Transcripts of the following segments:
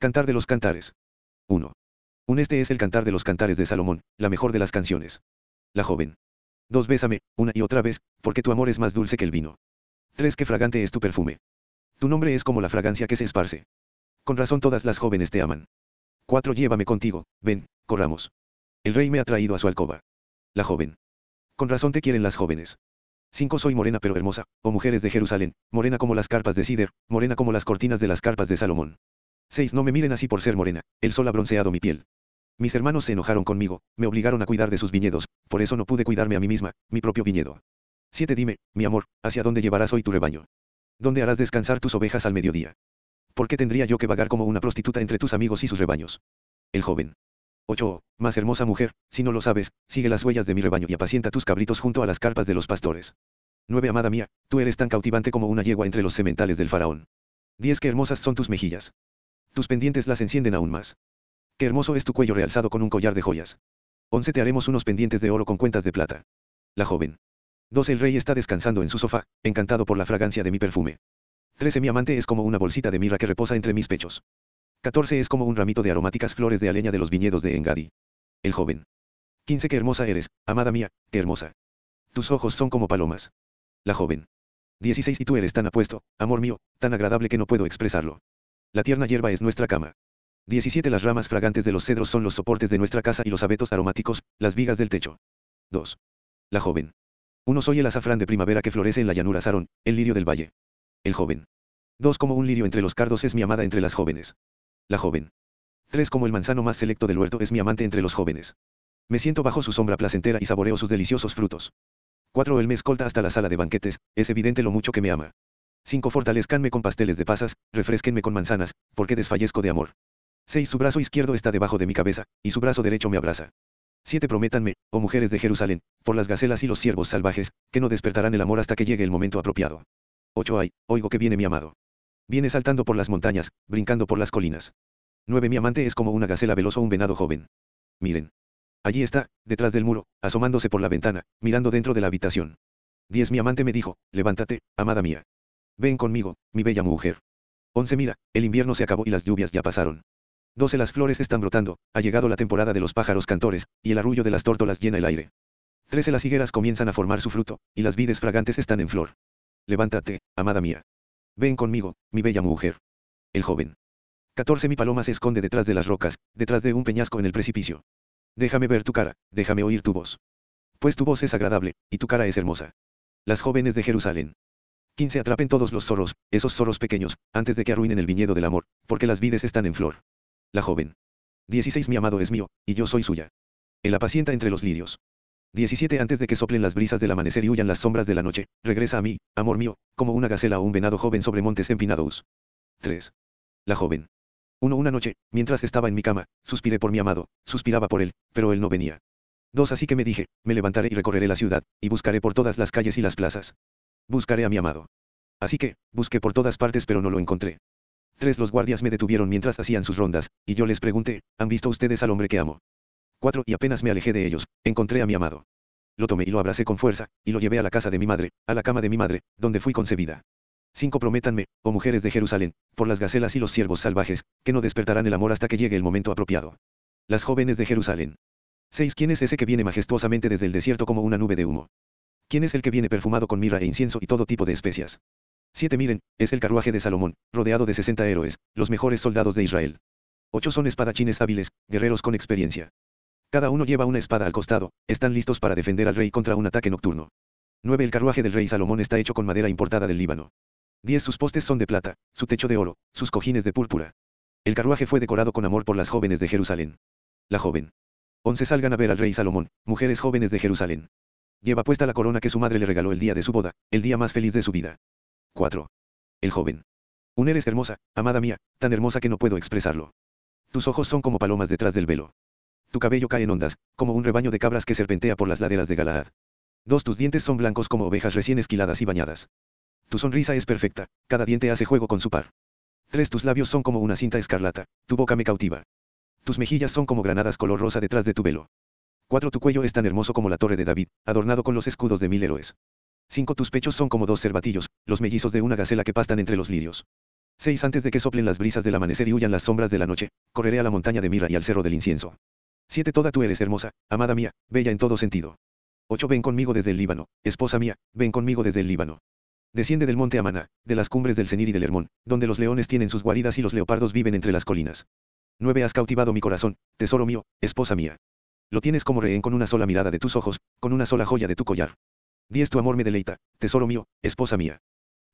Cantar de los cantares. 1. Un este es el cantar de los cantares de Salomón, la mejor de las canciones. La joven. 2. Bésame, una y otra vez, porque tu amor es más dulce que el vino. 3. Qué fragante es tu perfume. Tu nombre es como la fragancia que se esparce. Con razón todas las jóvenes te aman. 4. Llévame contigo, ven, corramos. El rey me ha traído a su alcoba. La joven. Con razón te quieren las jóvenes. 5. Soy morena pero hermosa, oh mujeres de Jerusalén, morena como las carpas de Sider, morena como las cortinas de las carpas de Salomón. 6. No me miren así por ser morena, el sol ha bronceado mi piel. Mis hermanos se enojaron conmigo, me obligaron a cuidar de sus viñedos, por eso no pude cuidarme a mí misma, mi propio viñedo. 7. Dime, mi amor, ¿hacia dónde llevarás hoy tu rebaño? ¿Dónde harás descansar tus ovejas al mediodía? ¿Por qué tendría yo que vagar como una prostituta entre tus amigos y sus rebaños? El joven. 8. Más hermosa mujer, si no lo sabes, sigue las huellas de mi rebaño y apacienta tus cabritos junto a las carpas de los pastores. 9. Amada mía, tú eres tan cautivante como una yegua entre los sementales del faraón. 10. Qué hermosas son tus mejillas. Tus pendientes las encienden aún más. Qué hermoso es tu cuello realzado con un collar de joyas. 11. Te haremos unos pendientes de oro con cuentas de plata. La joven. 12. El rey está descansando en su sofá, encantado por la fragancia de mi perfume. 13. Mi amante es como una bolsita de mirra que reposa entre mis pechos. 14. Es como un ramito de aromáticas flores de aleña de los viñedos de Engadi. El joven. 15. Qué hermosa eres, amada mía, qué hermosa. Tus ojos son como palomas. La joven. 16. Y tú eres tan apuesto, amor mío, tan agradable que no puedo expresarlo. La tierna hierba es nuestra cama. 17. Las ramas fragantes de los cedros son los soportes de nuestra casa y los abetos aromáticos, las vigas del techo. 2. La joven. 1. Soy el azafrán de primavera que florece en la llanura Sarón, el lirio del valle. El joven. 2. Como un lirio entre los cardos es mi amada entre las jóvenes. La joven. 3. Como el manzano más selecto del huerto es mi amante entre los jóvenes. Me siento bajo su sombra placentera y saboreo sus deliciosos frutos. 4. Él me escolta hasta la sala de banquetes, es evidente lo mucho que me ama. 5. Fortalezcanme con pasteles de pasas, refresquenme con manzanas, porque desfallezco de amor. 6. Su brazo izquierdo está debajo de mi cabeza, y su brazo derecho me abraza. 7. Prométanme, oh mujeres de Jerusalén, por las gacelas y los ciervos salvajes, que no despertarán el amor hasta que llegue el momento apropiado. 8. Ay, oigo que viene mi amado. Viene saltando por las montañas, brincando por las colinas. 9. Mi amante es como una gacela veloz o un venado joven. Miren. Allí está, detrás del muro, asomándose por la ventana, mirando dentro de la habitación. 10. Mi amante me dijo, levántate, amada mía. Ven conmigo, mi bella mujer. 11. Mira, el invierno se acabó y las lluvias ya pasaron. 12. Las flores están brotando, ha llegado la temporada de los pájaros cantores, y el arrullo de las tórtolas llena el aire. 13. Las higueras comienzan a formar su fruto, y las vides fragantes están en flor. Levántate, amada mía. Ven conmigo, mi bella mujer. El joven. 14. Mi paloma se esconde detrás de las rocas, detrás de un peñasco en el precipicio. Déjame ver tu cara, déjame oír tu voz. Pues tu voz es agradable, y tu cara es hermosa. Las jóvenes de Jerusalén. 15. Atrapen todos los zorros, esos zorros pequeños, antes de que arruinen el viñedo del amor, porque las vides están en flor. La joven. 16. Mi amado es mío, y yo soy suya. El apacienta entre los lirios. 17. Antes de que soplen las brisas del amanecer y huyan las sombras de la noche, regresa a mí, amor mío, como una gacela o un venado joven sobre montes empinados. 3. La joven. 1. Una noche, mientras estaba en mi cama, suspiré por mi amado, suspiraba por él, pero él no venía. 2. Así que me dije, me levantaré y recorreré la ciudad, y buscaré por todas las calles y las plazas. Buscaré a mi amado. Así que, busqué por todas partes pero no lo encontré. Tres Los guardias me detuvieron mientras hacían sus rondas, y yo les pregunté, ¿han visto ustedes al hombre que amo? Cuatro Y apenas me alejé de ellos, encontré a mi amado. Lo tomé y lo abracé con fuerza, y lo llevé a la casa de mi madre, a la cama de mi madre, donde fui concebida. 5. Prométanme, oh mujeres de Jerusalén, por las gacelas y los ciervos salvajes, que no despertarán el amor hasta que llegue el momento apropiado. Las jóvenes de Jerusalén. 6. ¿Quién es ese que viene majestuosamente desde el desierto como una nube de humo? ¿Quién es el que viene perfumado con mirra e incienso y todo tipo de especias? 7. Miren, es el carruaje de Salomón, rodeado de 60 héroes, los mejores soldados de Israel. 8 son espadachines hábiles, guerreros con experiencia. Cada uno lleva una espada al costado, están listos para defender al rey contra un ataque nocturno. 9. El carruaje del rey Salomón está hecho con madera importada del Líbano. 10. Sus postes son de plata, su techo de oro, sus cojines de púrpura. El carruaje fue decorado con amor por las jóvenes de Jerusalén. La joven. 11. Salgan a ver al rey Salomón, mujeres jóvenes de Jerusalén. Lleva puesta la corona que su madre le regaló el día de su boda, el día más feliz de su vida. 4. El joven. Un eres hermosa, amada mía, tan hermosa que no puedo expresarlo. Tus ojos son como palomas detrás del velo. Tu cabello cae en ondas, como un rebaño de cabras que serpentea por las laderas de Galaad. Dos tus dientes son blancos como ovejas recién esquiladas y bañadas. Tu sonrisa es perfecta, cada diente hace juego con su par. Tres tus labios son como una cinta escarlata, tu boca me cautiva. Tus mejillas son como granadas color rosa detrás de tu velo. Cuatro tu cuello es tan hermoso como la torre de David, adornado con los escudos de mil héroes. 5. Tus pechos son como dos cervatillos, los mellizos de una gacela que pastan entre los lirios. 6. Antes de que soplen las brisas del amanecer y huyan las sombras de la noche, correré a la montaña de Mira y al cerro del incienso. 7. Toda tú eres hermosa, amada mía, bella en todo sentido. 8. Ven conmigo desde el Líbano, esposa mía, ven conmigo desde el Líbano. Desciende del monte Amana, de las cumbres del Cenir y del Hermón, donde los leones tienen sus guaridas y los leopardos viven entre las colinas. 9. Has cautivado mi corazón, tesoro mío, esposa mía. Lo tienes como rehén con una sola mirada de tus ojos, con una sola joya de tu collar. 10. Tu amor me deleita, tesoro mío, esposa mía.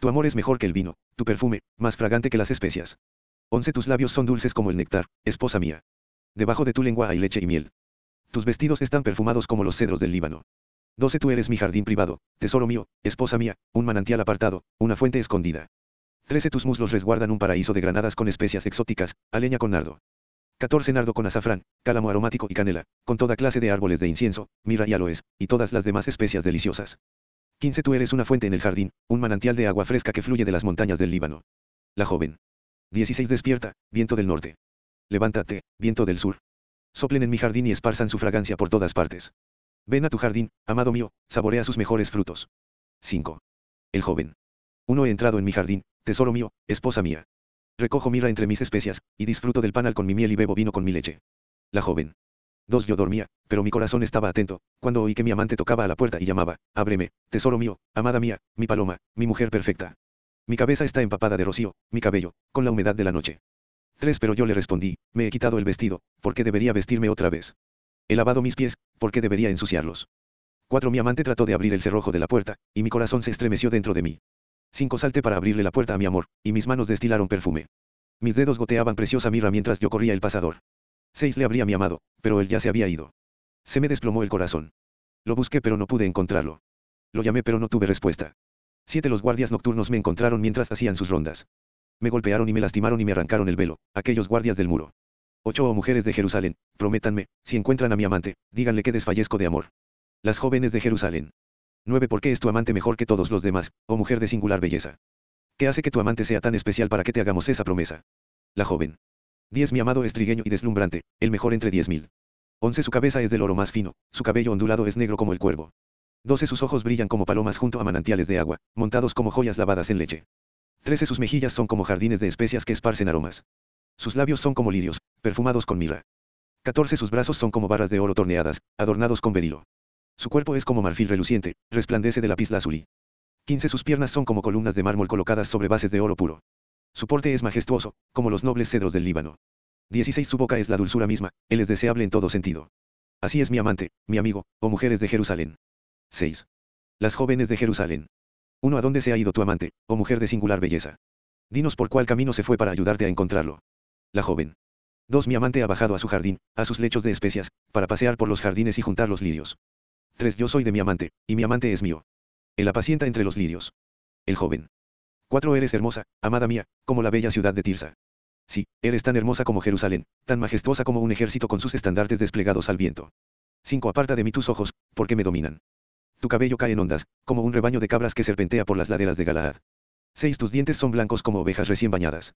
Tu amor es mejor que el vino, tu perfume, más fragante que las especias. 11. Tus labios son dulces como el néctar, esposa mía. Debajo de tu lengua hay leche y miel. Tus vestidos están perfumados como los cedros del Líbano. 12. Tú eres mi jardín privado, tesoro mío, esposa mía, un manantial apartado, una fuente escondida. 13. Tus muslos resguardan un paraíso de granadas con especias exóticas, aleña con nardo. 14. Nardo con azafrán, cálamo aromático y canela, con toda clase de árboles de incienso, mirra y aloes, y todas las demás especias deliciosas. 15. Tú eres una fuente en el jardín, un manantial de agua fresca que fluye de las montañas del Líbano. La joven. 16. Despierta, viento del norte. Levántate, viento del sur. Soplen en mi jardín y esparzan su fragancia por todas partes. Ven a tu jardín, amado mío, saborea sus mejores frutos. 5. El joven. Uno he entrado en mi jardín, tesoro mío, esposa mía. Recojo mira entre mis especias, y disfruto del panal con mi miel y bebo vino con mi leche. La joven. 2. Yo dormía, pero mi corazón estaba atento, cuando oí que mi amante tocaba a la puerta y llamaba, ábreme, tesoro mío, amada mía, mi paloma, mi mujer perfecta. Mi cabeza está empapada de rocío, mi cabello, con la humedad de la noche. 3. Pero yo le respondí, me he quitado el vestido, ¿por qué debería vestirme otra vez? He lavado mis pies, ¿por qué debería ensuciarlos? 4. Mi amante trató de abrir el cerrojo de la puerta, y mi corazón se estremeció dentro de mí. 5. Salté para abrirle la puerta a mi amor, y mis manos destilaron perfume. Mis dedos goteaban preciosa mirra mientras yo corría el pasador. 6. Le abrí a mi amado, pero él ya se había ido. Se me desplomó el corazón. Lo busqué pero no pude encontrarlo. Lo llamé pero no tuve respuesta. 7. Los guardias nocturnos me encontraron mientras hacían sus rondas. Me golpearon y me lastimaron y me arrancaron el velo, aquellos guardias del muro. 8. Oh mujeres de Jerusalén, prométanme, si encuentran a mi amante, díganle que desfallezco de amor. Las jóvenes de Jerusalén. 9. ¿Por qué es tu amante mejor que todos los demás, oh mujer de singular belleza? ¿Qué hace que tu amante sea tan especial para que te hagamos esa promesa? La joven. 10. Mi amado es trigueño y deslumbrante, el mejor entre diez mil. 11. Su cabeza es del oro más fino, su cabello ondulado es negro como el cuervo. 12. Sus ojos brillan como palomas junto a manantiales de agua, montados como joyas lavadas en leche. 13. Sus mejillas son como jardines de especias que esparcen aromas. Sus labios son como lirios, perfumados con mirra. 14. Sus brazos son como barras de oro torneadas, adornados con berilo. Su cuerpo es como marfil reluciente, resplandece de lapislázuli. 15. Sus piernas son como columnas de mármol colocadas sobre bases de oro puro. Su porte es majestuoso, como los nobles cedros del Líbano. 16. Su boca es la dulzura misma, él es deseable en todo sentido. Así es mi amante, mi amigo, oh mujeres de Jerusalén. 6. Las jóvenes de Jerusalén. 1. ¿A dónde se ha ido tu amante, oh mujer de singular belleza? Dinos por cuál camino se fue para ayudarte a encontrarlo. La joven. 2. Mi amante ha bajado a su jardín, a sus lechos de especias, para pasear por los jardines y juntar los lirios. 3. Yo soy de mi amante, y mi amante es mío. Él apacienta entre los lirios. El joven. 4. Eres hermosa, amada mía, como la bella ciudad de Tirsa. Sí, eres tan hermosa como Jerusalén, tan majestuosa como un ejército con sus estandartes desplegados al viento. 5. Aparta de mí tus ojos, porque me dominan. Tu cabello cae en ondas, como un rebaño de cabras que serpentea por las laderas de Galaad. 6. Tus dientes son blancos como ovejas recién bañadas.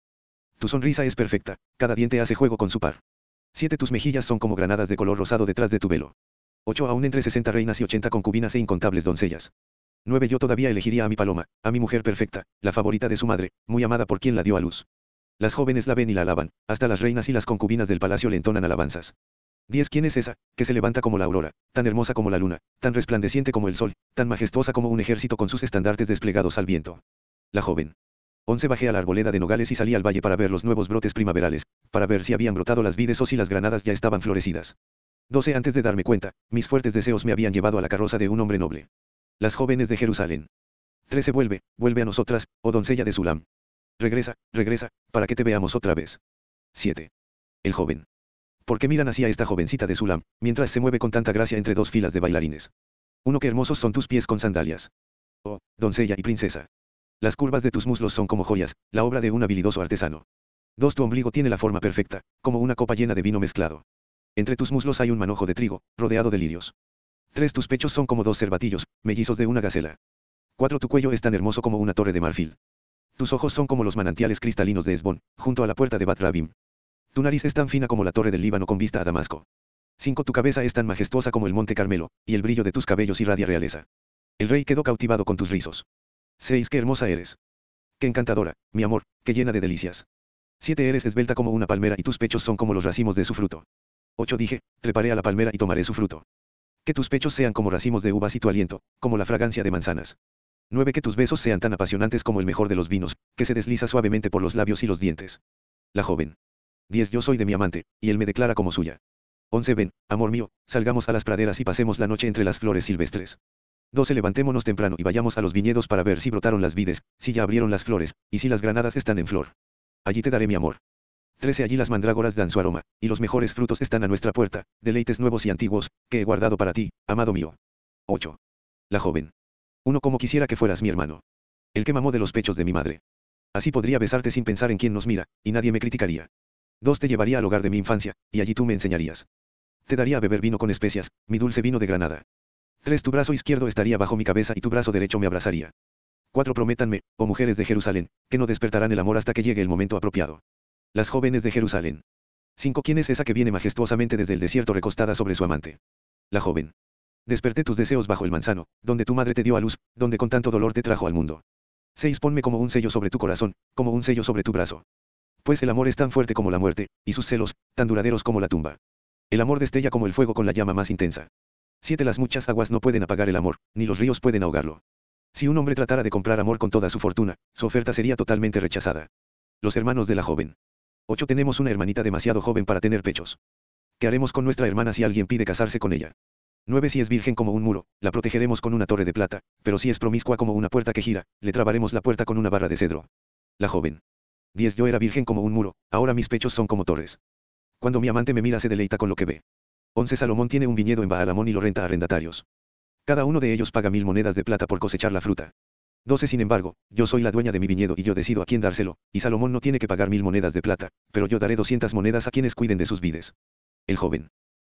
Tu sonrisa es perfecta, cada diente hace juego con su par. 7. Tus mejillas son como granadas de color rosado detrás de tu velo. 8. Aún entre 60 reinas y 80 concubinas e incontables doncellas. 9. Yo todavía elegiría a mi paloma, a mi mujer perfecta, la favorita de su madre, muy amada por quien la dio a luz. Las jóvenes la ven y la alaban, hasta las reinas y las concubinas del palacio le entonan alabanzas. 10. ¿Quién es esa, que se levanta como la aurora, tan hermosa como la luna, tan resplandeciente como el sol, tan majestuosa como un ejército con sus estandartes desplegados al viento? La joven. 11. Bajé a la arboleda de nogales y salí al valle para ver los nuevos brotes primaverales, para ver si habían brotado las vides o si las granadas ya estaban florecidas. 12. Antes de darme cuenta, mis fuertes deseos me habían llevado a la carroza de un hombre noble. Las jóvenes de Jerusalén. 13. Vuelve, vuelve a nosotras, oh doncella de Sulam. Regresa, regresa, para que te veamos otra vez. 7. El joven. ¿Por qué miran hacia esta jovencita de Sulam, mientras se mueve con tanta gracia entre dos filas de bailarines? Uno que hermosos son tus pies con sandalias. Oh, doncella y princesa. Las curvas de tus muslos son como joyas, la obra de un habilidoso artesano. 2. Tu ombligo tiene la forma perfecta, como una copa llena de vino mezclado. Entre tus muslos hay un manojo de trigo, rodeado de lirios. 3. Tus pechos son como dos cervatillos, mellizos de una gacela. 4. Tu cuello es tan hermoso como una torre de marfil. Tus ojos son como los manantiales cristalinos de Esbón, junto a la puerta de Bat Rabim. Tu nariz es tan fina como la torre del Líbano con vista a Damasco. 5. Tu cabeza es tan majestuosa como el monte Carmelo, y el brillo de tus cabellos irradia realeza. El rey quedó cautivado con tus rizos. 6. Qué hermosa eres. qué encantadora, mi amor, qué llena de delicias. 7 eres esbelta como una palmera y tus pechos son como los racimos de su fruto. 8 dije, treparé a la palmera y tomaré su fruto. Que tus pechos sean como racimos de uvas y tu aliento, como la fragancia de manzanas. 9 que tus besos sean tan apasionantes como el mejor de los vinos, que se desliza suavemente por los labios y los dientes. La joven. 10 yo soy de mi amante, y él me declara como suya. 11 ven, amor mío, salgamos a las praderas y pasemos la noche entre las flores silvestres. 12 levantémonos temprano y vayamos a los viñedos para ver si brotaron las vides, si ya abrieron las flores, y si las granadas están en flor. Allí te daré mi amor. 13 allí las mandrágoras dan su aroma, y los mejores frutos están a nuestra puerta, deleites nuevos y antiguos, que he guardado para ti, amado mío. 8. La joven. Uno como quisiera que fueras mi hermano. El que mamó de los pechos de mi madre. Así podría besarte sin pensar en quién nos mira, y nadie me criticaría. 2 te llevaría al hogar de mi infancia, y allí tú me enseñarías. Te daría a beber vino con especias, mi dulce vino de Granada. 3. Tu brazo izquierdo estaría bajo mi cabeza y tu brazo derecho me abrazaría. 4. Prométanme, oh mujeres de Jerusalén, que no despertarán el amor hasta que llegue el momento apropiado. Las jóvenes de Jerusalén. 5. ¿Quién es esa que viene majestuosamente desde el desierto recostada sobre su amante? La joven. Desperté tus deseos bajo el manzano, donde tu madre te dio a luz, donde con tanto dolor te trajo al mundo. 6. Ponme como un sello sobre tu corazón, como un sello sobre tu brazo. Pues el amor es tan fuerte como la muerte, y sus celos, tan duraderos como la tumba. El amor destella como el fuego con la llama más intensa. 7. Las muchas aguas no pueden apagar el amor, ni los ríos pueden ahogarlo. Si un hombre tratara de comprar amor con toda su fortuna, su oferta sería totalmente rechazada. Los hermanos de la joven. 8. Tenemos una hermanita demasiado joven para tener pechos. ¿Qué haremos con nuestra hermana si alguien pide casarse con ella? 9. Si es virgen como un muro, la protegeremos con una torre de plata, pero si es promiscua como una puerta que gira, le trabaremos la puerta con una barra de cedro. La joven. 10. Yo era virgen como un muro, ahora mis pechos son como torres. Cuando mi amante me mira se deleita con lo que ve. 11. Salomón tiene un viñedo en Baalamón y lo renta a arrendatarios. Cada uno de ellos paga mil monedas de plata por cosechar la fruta. 12. Sin embargo, yo soy la dueña de mi viñedo y yo decido a quién dárselo, y Salomón no tiene que pagar mil monedas de plata, pero yo daré 200 monedas a quienes cuiden de sus vides. El joven.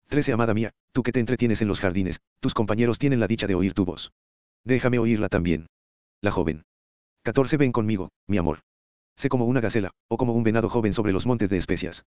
13. Amada mía, tú que te entretienes en los jardines, tus compañeros tienen la dicha de oír tu voz. Déjame oírla también. La joven. 14. Ven conmigo, mi amor. Sé como una gacela, o como un venado joven sobre los montes de especias.